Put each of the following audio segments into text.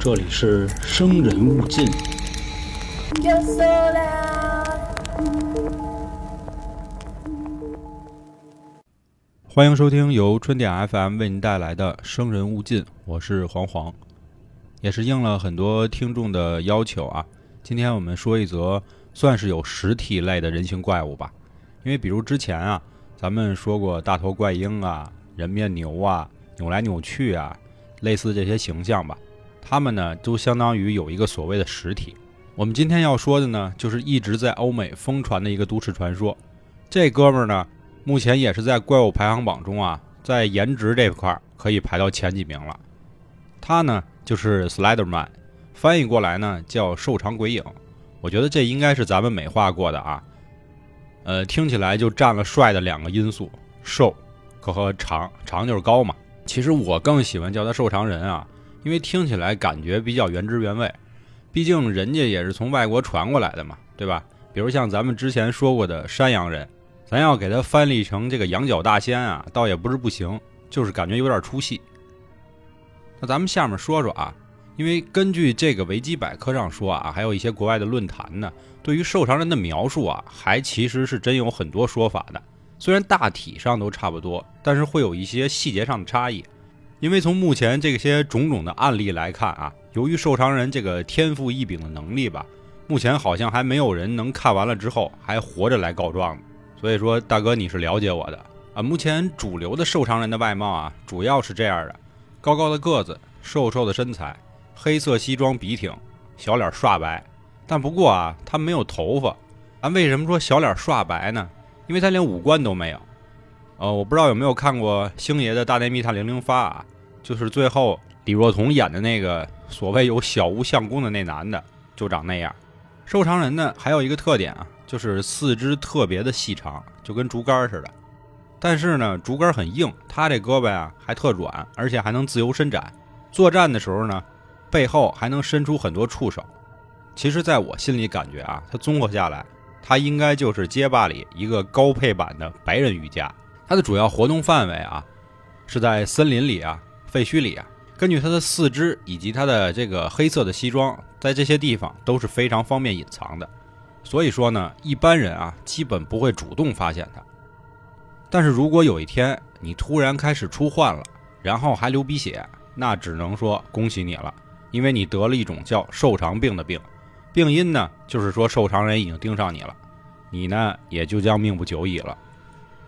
这里是生人勿近。欢迎收听由春点 FM 为您带来的《生人勿近》，我是黄黄，也是应了很多听众的要求啊。今天我们说一则算是有实体类的人形怪物吧，因为比如之前啊，咱们说过大头怪婴啊、人面牛啊、扭来扭去啊，类似这些形象吧，它们呢都相当于有一个所谓的实体。我们今天要说的呢，就是一直在欧美疯传的一个都市传说，这哥们儿呢。目前也是在怪物排行榜中啊，在颜值这块可以排到前几名了。他呢就是 Slenderman，翻译过来呢叫瘦长鬼影。我觉得这应该是咱们美化过的啊。呃，听起来就占了帅的两个因素，瘦和长，长就是高嘛。其实我更喜欢叫他瘦长人啊，因为听起来感觉比较原汁原味。毕竟人家也是从外国传过来的嘛，对吧？比如像咱们之前说过的山羊人。咱要给他翻译成这个羊角大仙啊，倒也不是不行，就是感觉有点出戏。那咱们下面说说啊，因为根据这个维基百科上说啊，还有一些国外的论坛呢，对于瘦长人的描述啊，还其实是真有很多说法的。虽然大体上都差不多，但是会有一些细节上的差异。因为从目前这些种种的案例来看啊，由于瘦长人这个天赋异禀的能力吧，目前好像还没有人能看完了之后还活着来告状。所以说，大哥你是了解我的啊。目前主流的瘦长人的外貌啊，主要是这样的：高高的个子，瘦瘦的身材，黑色西装笔挺，小脸刷白。但不过啊，他没有头发。咱为什么说小脸刷白呢？因为他连五官都没有。呃，我不知道有没有看过星爷的大内密探零零发啊，就是最后李若彤演的那个所谓有小无相公的那男的，就长那样。瘦长人呢，还有一个特点啊。就是四肢特别的细长，就跟竹竿似的。但是呢，竹竿很硬，他这胳膊啊还特软，而且还能自由伸展。作战的时候呢，背后还能伸出很多触手。其实，在我心里感觉啊，他综合下来，他应该就是街霸里一个高配版的白人瑜伽。他的主要活动范围啊，是在森林里啊、废墟里啊。根据他的四肢以及他的这个黑色的西装，在这些地方都是非常方便隐藏的。所以说呢，一般人啊，基本不会主动发现它。但是如果有一天你突然开始出患了，然后还流鼻血，那只能说恭喜你了，因为你得了一种叫瘦长病的病。病因呢，就是说瘦长人已经盯上你了，你呢也就将命不久矣了。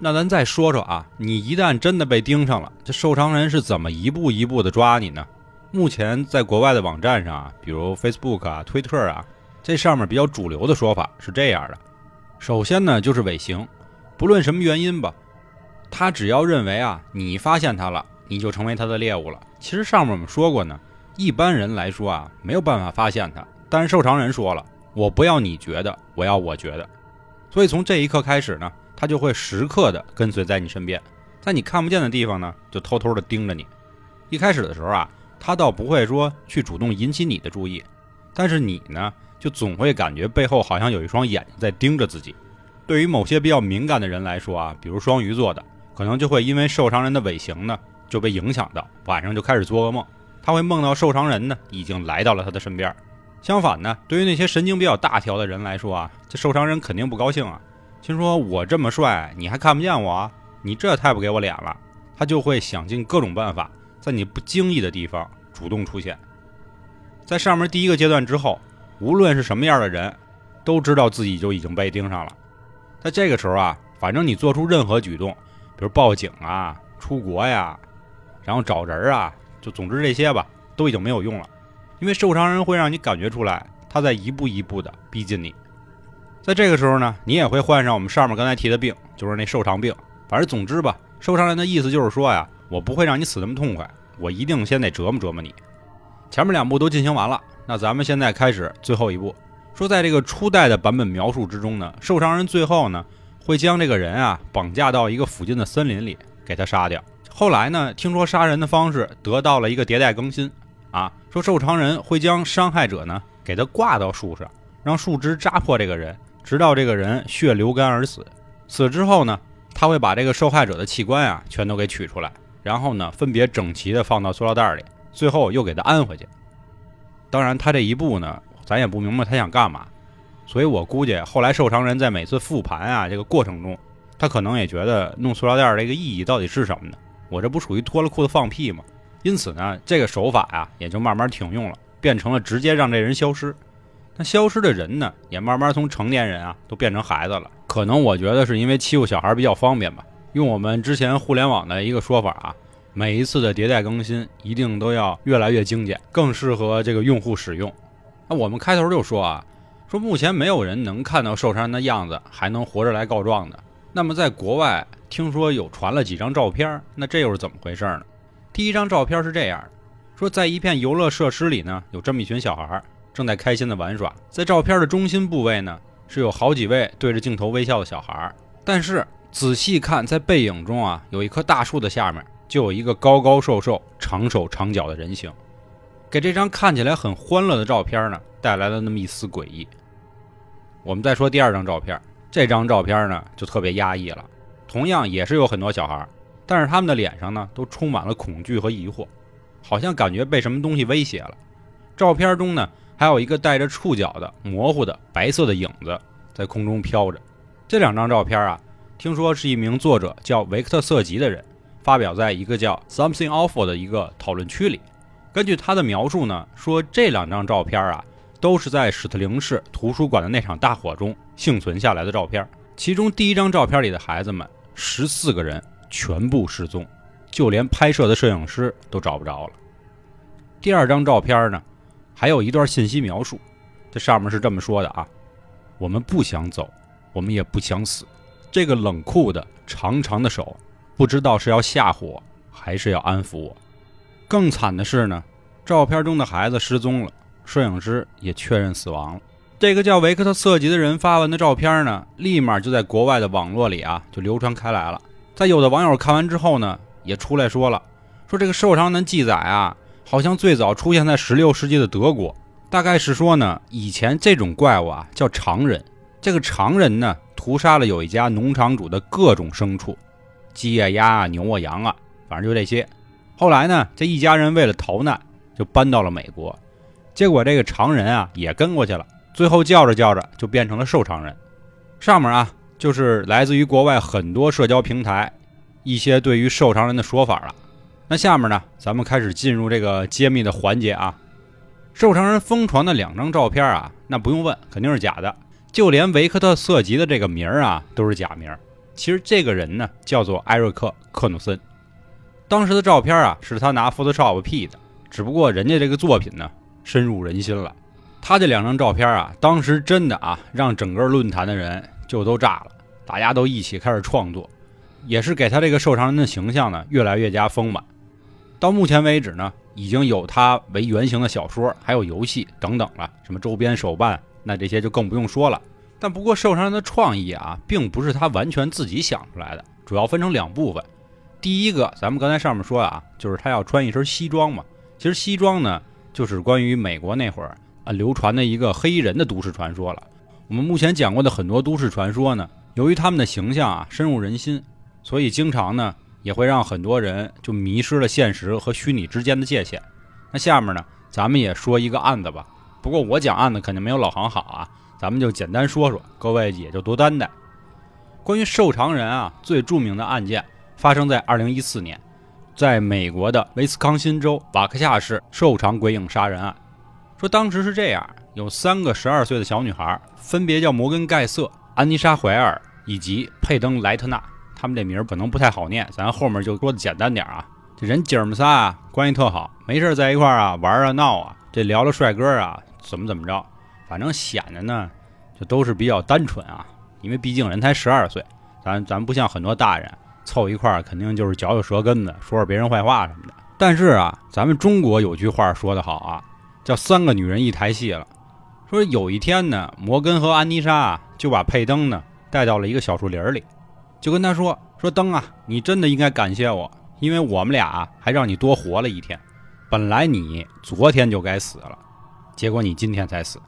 那咱再说说啊，你一旦真的被盯上了，这瘦长人是怎么一步一步的抓你呢？目前在国外的网站上啊，比如 Facebook 啊、推特啊。这上面比较主流的说法是这样的：首先呢，就是尾行，不论什么原因吧，他只要认为啊，你发现他了，你就成为他的猎物了。其实上面我们说过呢，一般人来说啊，没有办法发现他，但是瘦长人说了，我不要你觉得，我要我觉得。所以从这一刻开始呢，他就会时刻的跟随在你身边，在你看不见的地方呢，就偷偷的盯着你。一开始的时候啊，他倒不会说去主动引起你的注意，但是你呢？就总会感觉背后好像有一双眼睛在盯着自己。对于某些比较敏感的人来说啊，比如双鱼座的，可能就会因为受伤人的尾行呢，就被影响到，晚上就开始做噩梦。他会梦到受伤人呢已经来到了他的身边。相反呢，对于那些神经比较大条的人来说啊，这受伤人肯定不高兴啊，心说我这么帅，你还看不见我？你这太不给我脸了。他就会想尽各种办法，在你不经意的地方主动出现。在上面第一个阶段之后。无论是什么样的人，都知道自己就已经被盯上了。在这个时候啊，反正你做出任何举动，比如报警啊、出国呀，然后找人啊，就总之这些吧，都已经没有用了。因为受伤人会让你感觉出来，他在一步一步的逼近你。在这个时候呢，你也会患上我们上面刚才提的病，就是那受伤病。反正总之吧，受伤人的意思就是说呀，我不会让你死那么痛快，我一定先得折磨折磨你。前面两步都进行完了。那咱们现在开始最后一步，说在这个初代的版本描述之中呢，受伤人最后呢会将这个人啊绑架到一个附近的森林里，给他杀掉。后来呢，听说杀人的方式得到了一个迭代更新，啊，说受伤人会将伤害者呢给他挂到树上，让树枝扎破这个人，直到这个人血流干而死。死之后呢，他会把这个受害者的器官啊全都给取出来，然后呢分别整齐的放到塑料袋里，最后又给他安回去。当然，他这一步呢，咱也不明白他想干嘛，所以我估计后来受伤人在每次复盘啊这个过程中，他可能也觉得弄塑料袋这个意义到底是什么呢？我这不属于脱了裤子放屁吗？因此呢，这个手法呀也就慢慢停用了，变成了直接让这人消失。那消失的人呢，也慢慢从成年人啊都变成孩子了。可能我觉得是因为欺负小孩比较方便吧。用我们之前互联网的一个说法啊。每一次的迭代更新一定都要越来越精简，更适合这个用户使用。那我们开头就说啊，说目前没有人能看到受伤的样子还能活着来告状的。那么在国外听说有传了几张照片，那这又是怎么回事呢？第一张照片是这样的说，在一片游乐设施里呢，有这么一群小孩正在开心的玩耍。在照片的中心部位呢，是有好几位对着镜头微笑的小孩，但是仔细看，在背影中啊，有一棵大树的下面。就有一个高高瘦瘦、长手长脚的人形，给这张看起来很欢乐的照片呢带来了那么一丝诡异。我们再说第二张照片，这张照片呢就特别压抑了，同样也是有很多小孩，但是他们的脸上呢都充满了恐惧和疑惑，好像感觉被什么东西威胁了。照片中呢还有一个带着触角的模糊的白色的影子在空中飘着。这两张照片啊，听说是一名作者叫维克特·瑟吉的人。发表在一个叫 Something Awful 的一个讨论区里。根据他的描述呢，说这两张照片啊，都是在史特灵市图书馆的那场大火中幸存下来的照片。其中第一张照片里的孩子们，十四个人全部失踪，就连拍摄的摄影师都找不着了。第二张照片呢，还有一段信息描述，这上面是这么说的啊：我们不想走，我们也不想死。这个冷酷的长长的手。不知道是要吓唬我，还是要安抚我。更惨的是呢，照片中的孩子失踪了，摄影师也确认死亡了。这个叫维克特·瑟吉的人发完的照片呢，立马就在国外的网络里啊就流传开来了。在有的网友看完之后呢，也出来说了，说这个瘦长的记载啊，好像最早出现在十六世纪的德国，大概是说呢，以前这种怪物啊叫常人，这个常人呢屠杀了有一家农场主的各种牲畜。鸡啊、鸭啊、牛啊、羊啊，反正就这些。后来呢，这一家人为了逃难，就搬到了美国。结果这个常人啊也跟过去了。最后叫着叫着，就变成了瘦常人。上面啊，就是来自于国外很多社交平台一些对于瘦长人的说法了。那下面呢，咱们开始进入这个揭秘的环节啊。瘦长人疯传的两张照片啊，那不用问，肯定是假的。就连维克特·瑟吉的这个名儿啊，都是假名。其实这个人呢，叫做艾瑞克·克努森。当时的照片啊，是他拿 Photoshop P 的。只不过人家这个作品呢，深入人心了。他这两张照片啊，当时真的啊，让整个论坛的人就都炸了。大家都一起开始创作，也是给他这个受伤人的形象呢，越来越加丰满。到目前为止呢，已经有他为原型的小说，还有游戏等等了。什么周边手办，那这些就更不用说了。但不过，受伤人的创意啊，并不是他完全自己想出来的，主要分成两部分。第一个，咱们刚才上面说啊，就是他要穿一身西装嘛。其实西装呢，就是关于美国那会儿啊流传的一个黑衣人的都市传说了。我们目前讲过的很多都市传说呢，由于他们的形象啊深入人心，所以经常呢也会让很多人就迷失了现实和虚拟之间的界限。那下面呢，咱们也说一个案子吧。不过我讲案子肯定没有老航好啊。咱们就简单说说，各位也就多担待。关于瘦长人啊，最著名的案件发生在二零一四年，在美国的威斯康辛州瓦克夏市瘦长鬼影杀人案。说当时是这样，有三个十二岁的小女孩，分别叫摩根·盖瑟、安妮莎·怀尔以及佩登·莱特纳。他们这名儿可能不太好念，咱后面就说的简单点啊。这人姐们仨啊，关系特好，没事在一块儿啊玩啊闹啊，这聊聊帅哥啊，怎么怎么着。反正显得呢，就都是比较单纯啊，因为毕竟人才十二岁，咱咱不像很多大人凑一块儿，肯定就是嚼嚼舌根子，说说别人坏话什么的。但是啊，咱们中国有句话说得好啊，叫三个女人一台戏了。说有一天呢，摩根和安妮莎啊就把佩登呢带到了一个小树林里，就跟他说：“说登啊，你真的应该感谢我，因为我们俩还让你多活了一天。本来你昨天就该死了，结果你今天才死。”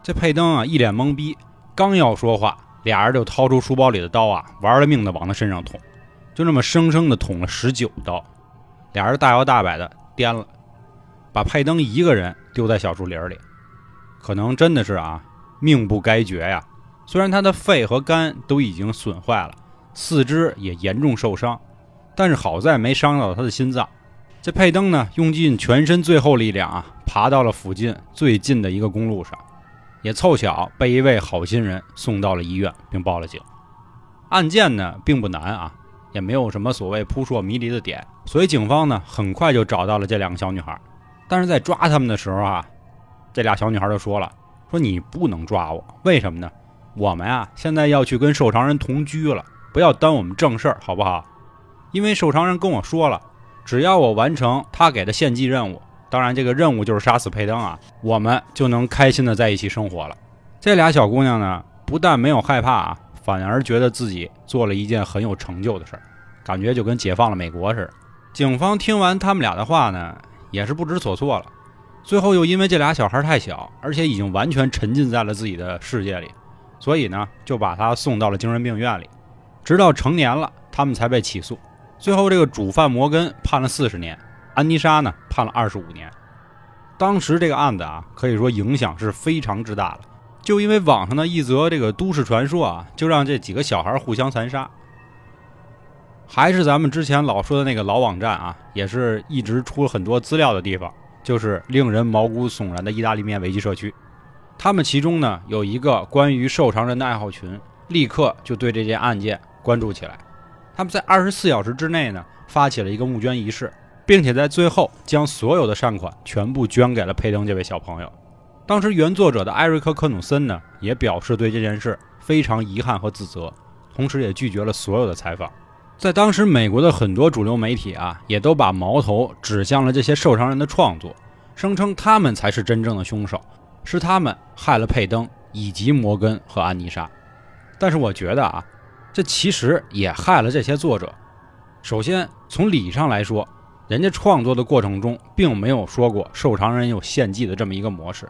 这佩登啊，一脸懵逼，刚要说话，俩人就掏出书包里的刀啊，玩了命的往他身上捅，就这么生生的捅了十九刀，俩人大摇大摆的颠了，把佩登一个人丢在小树林里，可能真的是啊，命不该绝呀。虽然他的肺和肝都已经损坏了，四肢也严重受伤，但是好在没伤到他的心脏。这佩登呢，用尽全身最后力量啊，爬到了附近最近的一个公路上，也凑巧被一位好心人送到了医院，并报了警。案件呢并不难啊，也没有什么所谓扑朔迷离的点，所以警方呢很快就找到了这两个小女孩。但是在抓他们的时候啊，这俩小女孩就说了：“说你不能抓我，为什么呢？我们啊现在要去跟受偿人同居了，不要耽误我们正事儿，好不好？因为受偿人跟我说了，只要我完成他给的献祭任务，当然这个任务就是杀死佩登啊，我们就能开心的在一起生活了。”这俩小姑娘呢，不但没有害怕啊。反而觉得自己做了一件很有成就的事儿，感觉就跟解放了美国似的。警方听完他们俩的话呢，也是不知所措了。最后又因为这俩小孩太小，而且已经完全沉浸在了自己的世界里，所以呢，就把他送到了精神病院里。直到成年了，他们才被起诉。最后，这个主犯摩根判了四十年，安妮莎呢判了二十五年。当时这个案子啊，可以说影响是非常之大的。就因为网上的一则这个都市传说啊，就让这几个小孩互相残杀。还是咱们之前老说的那个老网站啊，也是一直出了很多资料的地方，就是令人毛骨悚然的意大利面危机社区。他们其中呢有一个关于受偿人的爱好群，立刻就对这件案件关注起来。他们在二十四小时之内呢发起了一个募捐仪式，并且在最后将所有的善款全部捐给了佩登这位小朋友。当时原作者的艾瑞克·科努森呢，也表示对这件事非常遗憾和自责，同时也拒绝了所有的采访。在当时，美国的很多主流媒体啊，也都把矛头指向了这些受伤人的创作，声称他们才是真正的凶手，是他们害了佩登以及摩根和安妮莎。但是我觉得啊，这其实也害了这些作者。首先，从理上来说，人家创作的过程中并没有说过受偿人有献祭的这么一个模式。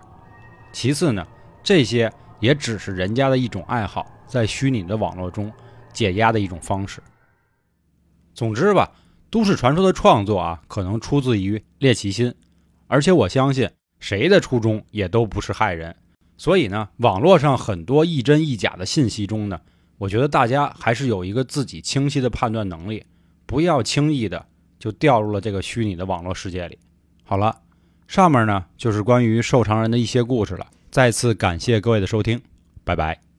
其次呢，这些也只是人家的一种爱好，在虚拟的网络中解压的一种方式。总之吧，都市传说的创作啊，可能出自于猎奇心，而且我相信谁的初衷也都不是害人。所以呢，网络上很多亦真亦假的信息中呢，我觉得大家还是有一个自己清晰的判断能力，不要轻易的就掉入了这个虚拟的网络世界里。好了。上面呢就是关于瘦长人的一些故事了。再次感谢各位的收听，拜拜。